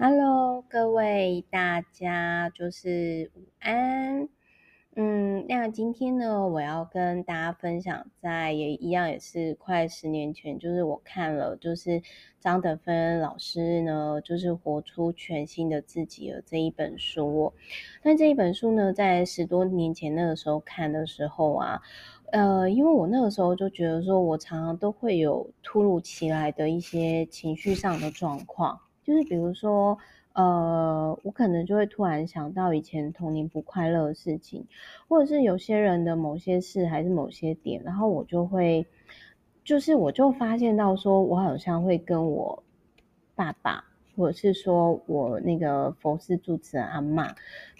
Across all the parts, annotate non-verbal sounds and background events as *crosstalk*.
Hello，各位大家就是午安。嗯，那今天呢，我要跟大家分享，在也一样也是快十年前，就是我看了，就是张德芬老师呢，就是活出全新的自己的这一本书。但这一本书呢，在十多年前那个时候看的时候啊，呃，因为我那个时候就觉得说，我常常都会有突如其来的一些情绪上的状况。就是比如说，呃，我可能就会突然想到以前童年不快乐的事情，或者是有些人的某些事，还是某些点，然后我就会，就是我就发现到说，我好像会跟我爸爸，或者是说我那个佛寺住持阿嬷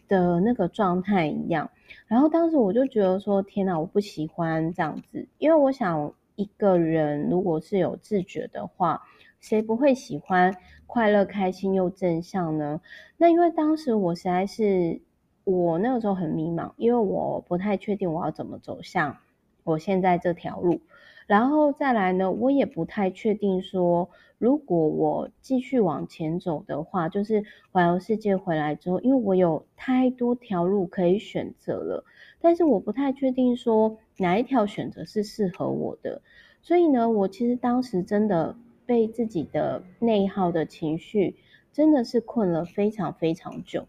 的那个状态一样。然后当时我就觉得说，天哪，我不喜欢这样子，因为我想一个人如果是有自觉的话。谁不会喜欢快乐、开心又正向呢？那因为当时我实在是，我那个时候很迷茫，因为我不太确定我要怎么走向我现在这条路。然后再来呢，我也不太确定说，如果我继续往前走的话，就是环游世界回来之后，因为我有太多条路可以选择了，但是我不太确定说哪一条选择是适合我的。所以呢，我其实当时真的。被自己的内耗的情绪真的是困了非常非常久，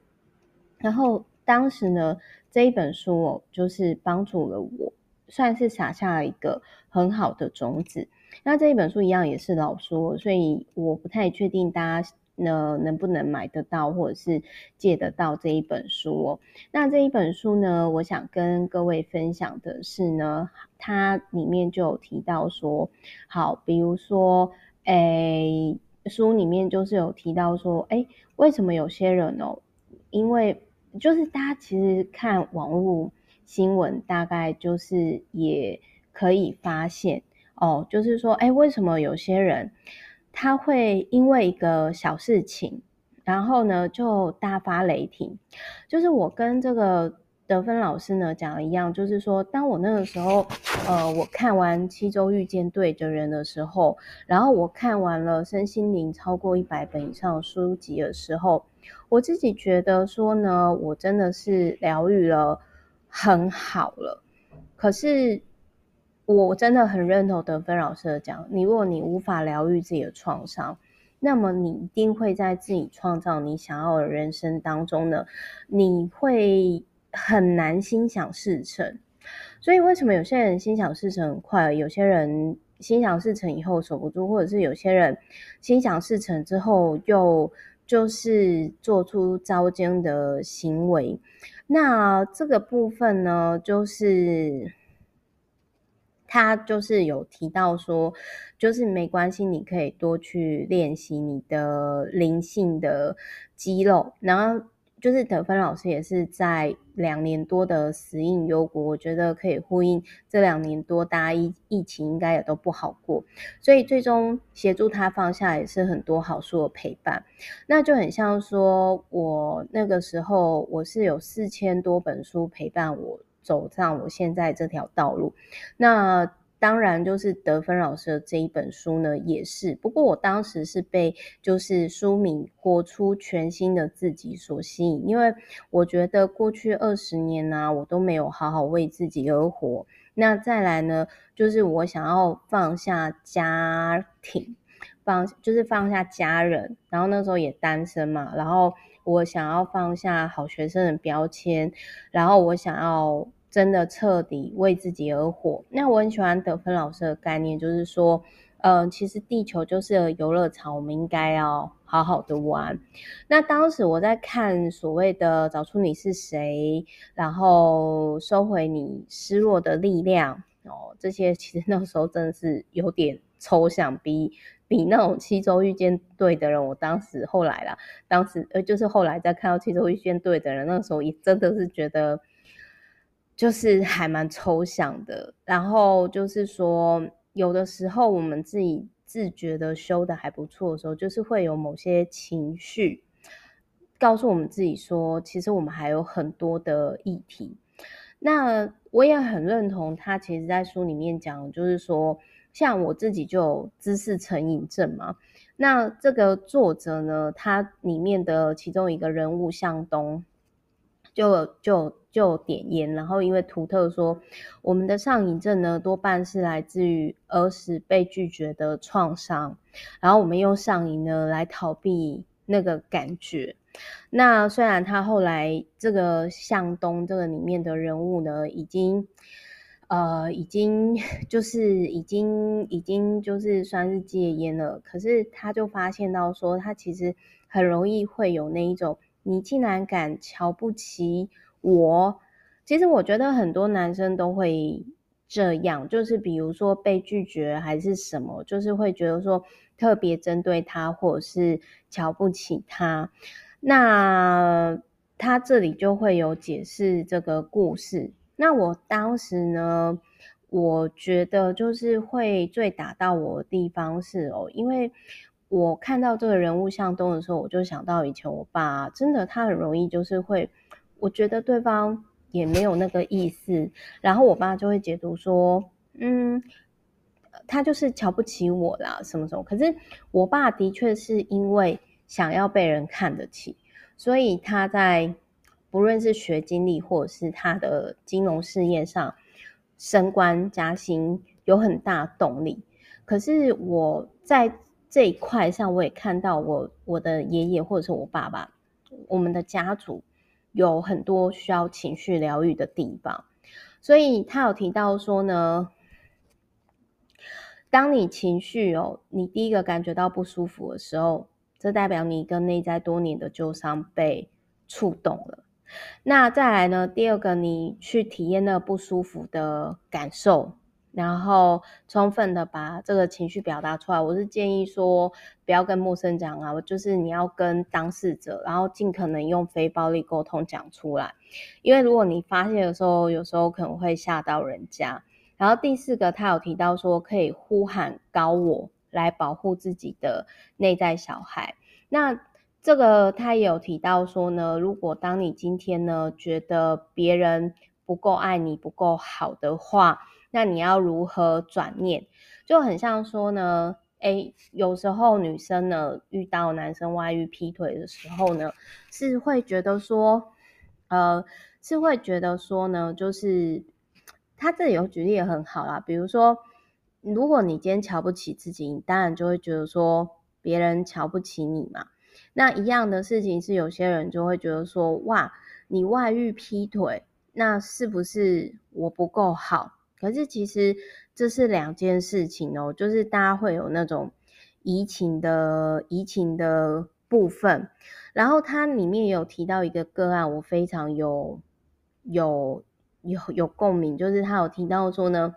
然后当时呢，这一本书哦，就是帮助了我，算是撒下了一个很好的种子。那这一本书一样也是老书，所以我不太确定大家呢能不能买得到或者是借得到这一本书哦。那这一本书呢，我想跟各位分享的是呢，它里面就有提到说，好，比如说。诶，书里面就是有提到说，诶，为什么有些人哦，因为就是大家其实看网络新闻，大概就是也可以发现哦，就是说，诶，为什么有些人他会因为一个小事情，然后呢就大发雷霆？就是我跟这个。德芬老师呢讲一样，就是说，当我那个时候，呃，我看完《七周遇见对的人》的时候，然后我看完了身心灵超过一百本以上的书籍的时候，我自己觉得说呢，我真的是疗愈了很好了。可是，我真的很认同德芬老师的讲，你如果你无法疗愈自己的创伤，那么你一定会在自己创造你想要的人生当中呢，你会。很难心想事成，所以为什么有些人心想事成很快，有些人心想事成以后守不住，或者是有些人心想事成之后又就是做出糟践的行为？那这个部分呢，就是他就是有提到说，就是没关系，你可以多去练习你的灵性的肌肉，然后。就是德芬老师也是在两年多的死荫幽谷，我觉得可以呼应这两年多大家疫疫情应该也都不好过，所以最终协助他放下也是很多好书的陪伴，那就很像说我那个时候我是有四千多本书陪伴我走上我现在这条道路，那。当然，就是德芬老师的这一本书呢，也是。不过我当时是被就是书名《活出全新的自己》所吸引，因为我觉得过去二十年呢、我都没有好好为自己而活。那再来呢，就是我想要放下家庭，放就是放下家人，然后那时候也单身嘛，然后我想要放下好学生的标签，然后我想要。真的彻底为自己而活。那我很喜欢德芬老师的概念，就是说，嗯、呃，其实地球就是游乐场，我们应该要好好的玩。那当时我在看所谓的找出你是谁，然后收回你失落的力量哦，这些其实 *laughs* 那时候真的是有点抽象，比比那种七周遇见对的人，我当时后来啦，当时呃，就是后来再看到七周遇见对的人，那个时候也真的是觉得。就是还蛮抽象的，然后就是说，有的时候我们自己自觉的修的还不错的时候，就是会有某些情绪告诉我们自己说，其实我们还有很多的议题。那我也很认同他，其实在书里面讲，就是说，像我自己就有知识成瘾症嘛。那这个作者呢，他里面的其中一个人物向东就，就就点烟，然后因为图特说，我们的上瘾症呢，多半是来自于儿时被拒绝的创伤，然后我们用上瘾呢来逃避那个感觉。那虽然他后来这个向东这个里面的人物呢，已经。呃，已经就是已经已经就是算是戒烟了，可是他就发现到说，他其实很容易会有那一种，你竟然敢瞧不起我。其实我觉得很多男生都会这样，就是比如说被拒绝还是什么，就是会觉得说特别针对他，或者是瞧不起他。那他这里就会有解释这个故事。那我当时呢，我觉得就是会最打到我的地方是哦，因为我看到这个人物向东的时候，我就想到以前我爸，真的他很容易就是会，我觉得对方也没有那个意思，然后我爸就会解读说，嗯，他就是瞧不起我啦，什么什么。可是我爸的确是因为想要被人看得起，所以他在。不论是学经历，或者是他的金融事业上升官加薪，有很大动力。可是我在这一块上，我也看到我我的爷爷或者是我爸爸，我们的家族有很多需要情绪疗愈的地方。所以他有提到说呢，当你情绪哦，你第一个感觉到不舒服的时候，这代表你一个内在多年的旧伤被触动了。那再来呢？第二个，你去体验那个不舒服的感受，然后充分的把这个情绪表达出来。我是建议说，不要跟陌生讲啊，就是你要跟当事者，然后尽可能用非暴力沟通讲出来。因为如果你发现的时候，有时候可能会吓到人家。然后第四个，他有提到说，可以呼喊高我来保护自己的内在小孩。那这个他也有提到说呢，如果当你今天呢觉得别人不够爱你、不够好的话，那你要如何转念？就很像说呢，诶，有时候女生呢遇到男生外遇劈腿的时候呢，是会觉得说，呃，是会觉得说呢，就是他这里有举例也很好啦，比如说，如果你今天瞧不起自己，你当然就会觉得说别人瞧不起你嘛。那一样的事情是，有些人就会觉得说，哇，你外遇劈腿，那是不是我不够好？可是其实这是两件事情哦，就是大家会有那种移情的移情的部分。然后它里面有提到一个个案，我非常有有有有共鸣，就是他有提到说呢，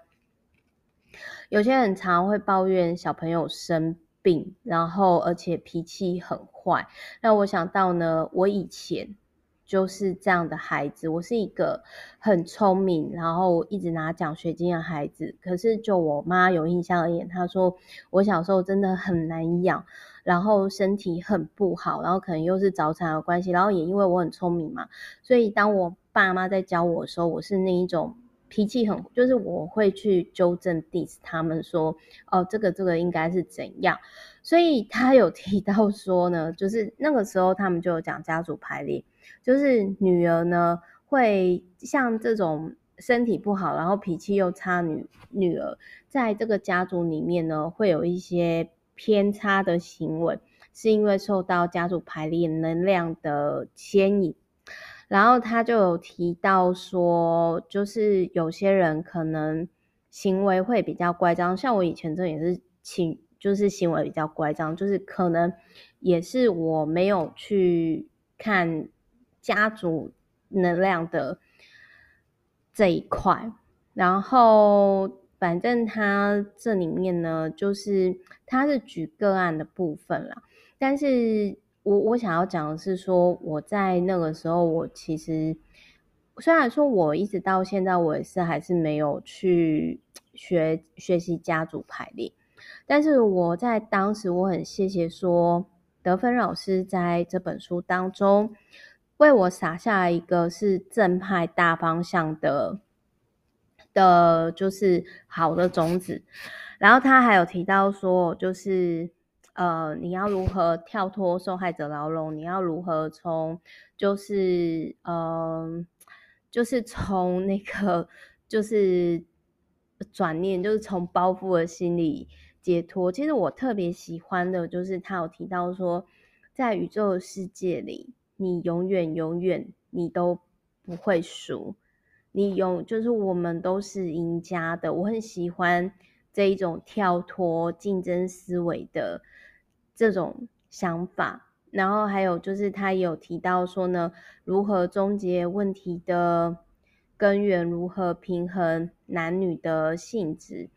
有些人常会抱怨小朋友生病，然后而且脾气很坏。那我想到呢，我以前就是这样的孩子。我是一个很聪明，然后一直拿奖学金的孩子。可是就我妈有印象而言，她说我小时候真的很难养，然后身体很不好，然后可能又是早产的关系，然后也因为我很聪明嘛，所以当我爸妈在教我的时候，我是那一种。脾气很，就是我会去纠正 diss 他们说，哦，这个这个应该是怎样，所以他有提到说呢，就是那个时候他们就有讲家族排列，就是女儿呢会像这种身体不好，然后脾气又差女女儿，在这个家族里面呢会有一些偏差的行为，是因为受到家族排列能量的牵引。然后他就有提到说，就是有些人可能行为会比较乖张，像我以前这也是情，就是行为比较乖张，就是可能也是我没有去看家族能量的这一块。然后反正他这里面呢，就是他是举个案的部分啦，但是。我我想要讲的是说，我在那个时候，我其实虽然说我一直到现在，我也是还是没有去学学习家族排列，但是我在当时，我很谢谢说德芬老师在这本书当中为我撒下一个是正派大方向的的，就是好的种子。然后他还有提到说，就是呃，你要如何跳脱受害者牢笼？你要如何从就是呃，就是从那个就是转念，就是从包袱的心理解脱。其实我特别喜欢的就是他有提到说，在宇宙世界里，你永远永远你都不会输，你永就是我们都是赢家的。我很喜欢这一种跳脱竞争思维的。这种想法，然后还有就是他有提到说呢，如何终结问题的根源，如何平衡男女的性质。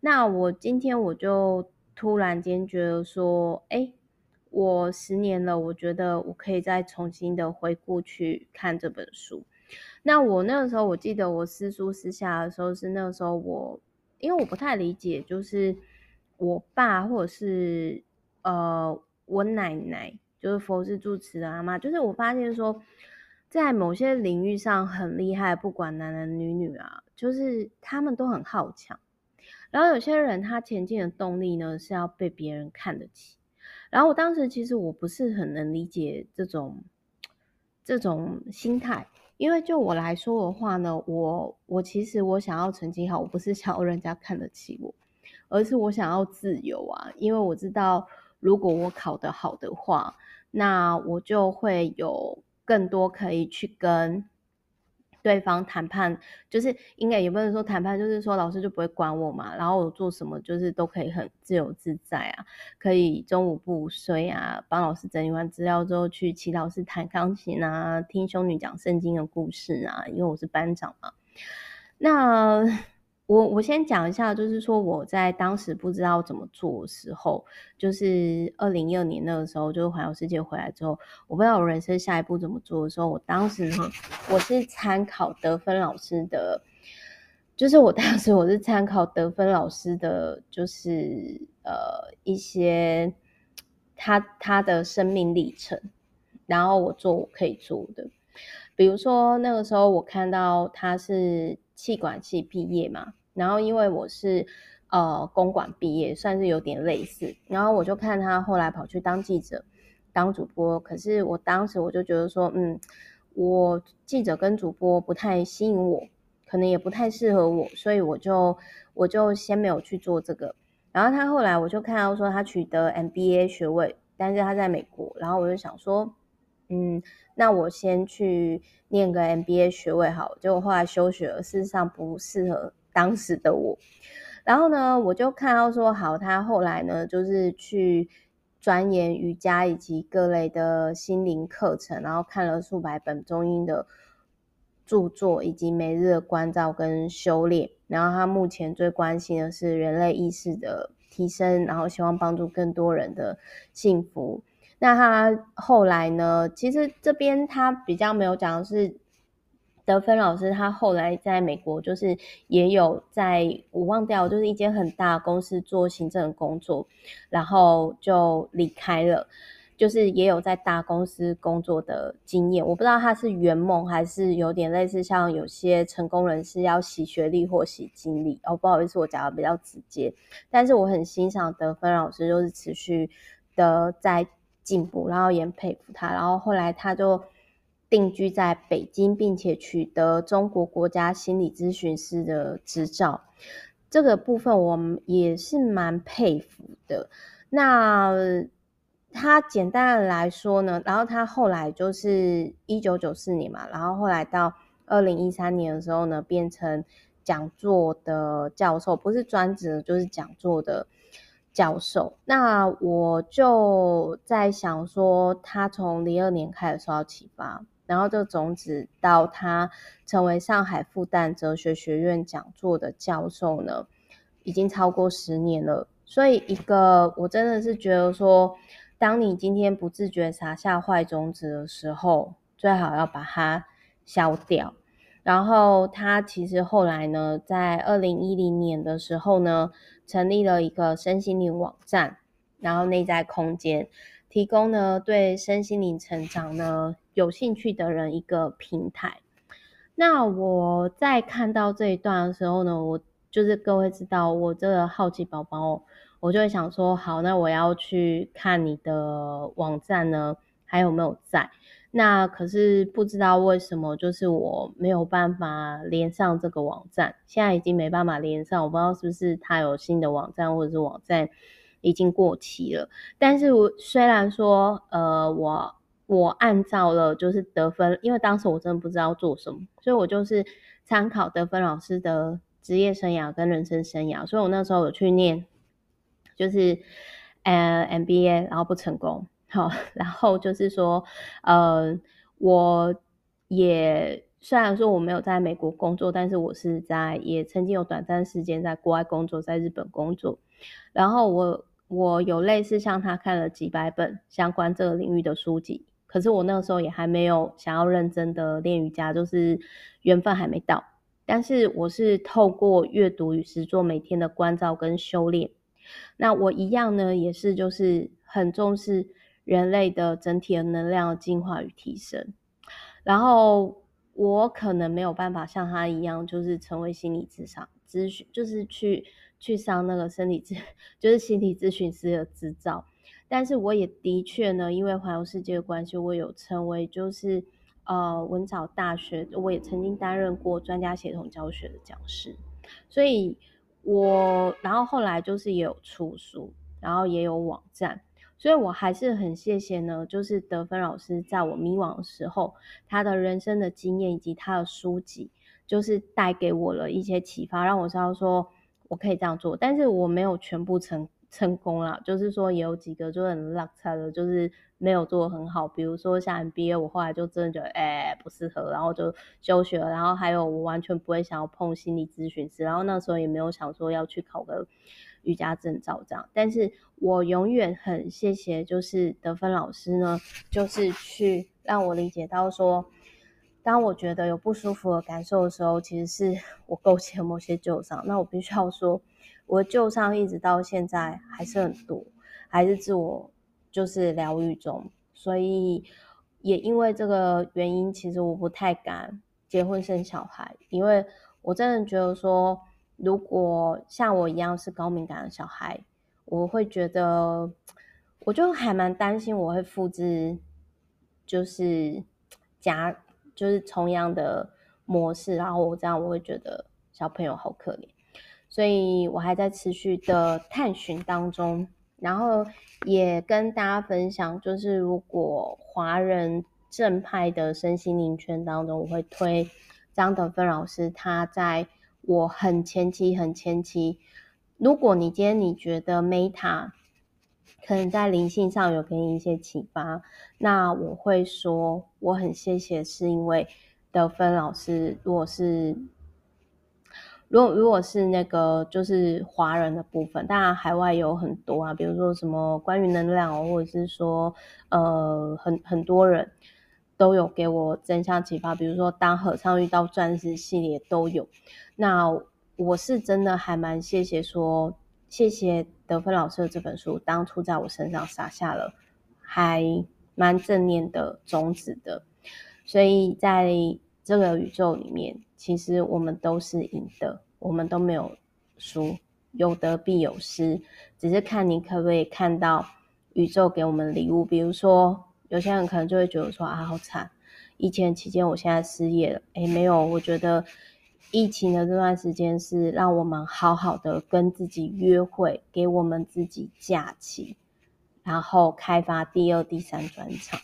那我今天我就突然间觉得说，哎，我十年了，我觉得我可以再重新的回顾去看这本书。那我那个时候，我记得我私书私下的时候，是那个时候我，因为我不太理解，就是我爸或者是。呃，我奶奶就是佛是住持的阿妈，就是我发现说，在某些领域上很厉害，不管男男女女啊，就是他们都很好强。然后有些人他前进的动力呢，是要被别人看得起。然后我当时其实我不是很能理解这种这种心态，因为就我来说的话呢，我我其实我想要成绩好，我不是想要人家看得起我，而是我想要自由啊，因为我知道。如果我考得好的话，那我就会有更多可以去跟对方谈判，就是应该也不能说谈判，就是说老师就不会管我嘛，然后我做什么就是都可以很自由自在啊，可以中午不睡啊，帮老师整理完资料之后去祈祷师弹钢琴啊，听修女讲圣经的故事啊，因为我是班长嘛，那。我我先讲一下，就是说我在当时不知道怎么做的时候，就是二零一二年那个时候，就是环游世界回来之后，我不知道我人生下一步怎么做的时候，我当时呢，我是参考德芬老师的，就是我当时我是参考德芬老师的，就是呃一些他他的生命历程，然后我做我可以做的，比如说那个时候我看到他是气管系毕业嘛。然后因为我是呃公管毕业，算是有点类似。然后我就看他后来跑去当记者、当主播。可是我当时我就觉得说，嗯，我记者跟主播不太吸引我，可能也不太适合我，所以我就我就先没有去做这个。然后他后来我就看到说他取得 MBA 学位，但是他在美国。然后我就想说，嗯，那我先去念个 MBA 学位好。结果后来休学了，事实上不适合。当时的我，然后呢，我就看到说，好，他后来呢，就是去钻研瑜伽以及各类的心灵课程，然后看了数百本中英的著作，以及每日的关照跟修炼。然后他目前最关心的是人类意识的提升，然后希望帮助更多人的幸福。那他后来呢，其实这边他比较没有讲的是。德芬老师他后来在美国，就是也有在我忘掉，就是一间很大公司做行政工作，然后就离开了，就是也有在大公司工作的经验。我不知道他是圆梦还是有点类似像有些成功人士要洗学历或洗经历。哦，不好意思，我讲的比较直接，但是我很欣赏德芬老师，就是持续的在进步，然后也佩服他。然后后来他就。定居在北京，并且取得中国国家心理咨询师的执照，这个部分我们也是蛮佩服的。那他简单的来说呢，然后他后来就是一九九四年嘛，然后后来到二零一三年的时候呢，变成讲座的教授，不是专职，就是讲座的教授。那我就在想说，他从零二年开始受到启发。然后这个种子到他成为上海复旦哲学学院讲座的教授呢，已经超过十年了。所以一个我真的是觉得说，当你今天不自觉撒下坏种子的时候，最好要把它消掉。然后他其实后来呢，在二零一零年的时候呢，成立了一个身心灵网站，然后内在空间。提供呢，对身心灵成长呢有兴趣的人一个平台。那我在看到这一段的时候呢，我就是各位知道，我这个好奇宝宝，我就会想说，好，那我要去看你的网站呢，还有没有在？那可是不知道为什么，就是我没有办法连上这个网站，现在已经没办法连上，我不知道是不是他有新的网站，或者是网站已经过期了。但是我虽然说，呃，我我按照了就是得分，因为当时我真的不知道做什么，所以我就是参考得分老师的职业生涯跟人生生涯，所以我那时候有去念，就是呃 MBA，然后不成功。好，然后就是说，呃，我也虽然说我没有在美国工作，但是我是在也曾经有短暂时间在国外工作，在日本工作。然后我我有类似像他看了几百本相关这个领域的书籍，可是我那个时候也还没有想要认真的练瑜伽，就是缘分还没到。但是我是透过阅读与实作，每天的关照跟修炼。那我一样呢，也是就是很重视。人类的整体的能量进化与提升，然后我可能没有办法像他一样，就是成为心理智商咨询，就是去去上那个生理咨，*laughs* 就是心理咨询师的执照。但是我也的确呢，因为环游世界的关系，我有成为就是呃文藻大学，我也曾经担任过专家协同教学的讲师，所以我然后后来就是也有出书，然后也有网站。所以我还是很谢谢呢，就是得分老师在我迷惘的时候，他的人生的经验以及他的书籍，就是带给我了一些启发，让我知道说我可以这样做。但是我没有全部成成功啦，就是说也有几个就很落差的，就是没有做得很好。比如说像 MBA，我后来就真的觉得哎、不适合，然后就休学了。然后还有我完全不会想要碰心理咨询师，然后那时候也没有想说要去考个。瑜伽证照这样，但是我永远很谢谢，就是得分老师呢，就是去让我理解到说，当我觉得有不舒服的感受的时候，其实是 *laughs* 我勾起了某些旧伤。那我必须要说，我的旧伤一直到现在还是很多，还是自我就是疗愈中。所以也因为这个原因，其实我不太敢结婚生小孩，因为我真的觉得说。如果像我一样是高敏感的小孩，我会觉得，我就还蛮担心我会复制，就是家，就是同样的模式，然后我这样我会觉得小朋友好可怜，所以我还在持续的探寻当中，然后也跟大家分享，就是如果华人正派的身心灵圈当中，我会推张德芬老师，他在。我很前期，很前期。如果你今天你觉得 Meta 可能在灵性上有给你一些启发，那我会说我很谢谢，是因为德芬老师。如果是如果如果是那个就是华人的部分，当然海外有很多啊，比如说什么关于能量，或者是说呃很很多人。都有给我正向启发，比如说当和尚遇到钻石系列都有。那我是真的还蛮谢谢说，谢谢德芬老师的这本书，当初在我身上撒下了还蛮正念的种子的。所以在这个宇宙里面，其实我们都是赢的，我们都没有输，有得必有失，只是看你可不可以看到宇宙给我们礼物，比如说。有些人可能就会觉得说啊，好惨！疫情期间，我现在失业了。诶，没有，我觉得疫情的这段时间是让我们好好的跟自己约会，给我们自己假期，然后开发第二、第三专场。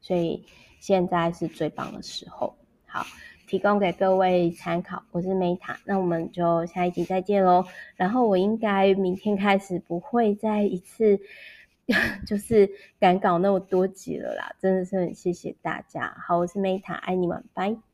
所以现在是最棒的时候。好，提供给各位参考。我是 Meta，那我们就下一集再见喽。然后我应该明天开始不会再一次。*laughs* 就是敢搞那么多集了啦，真的是很谢谢大家。好，我是 Meta，爱你们，拜。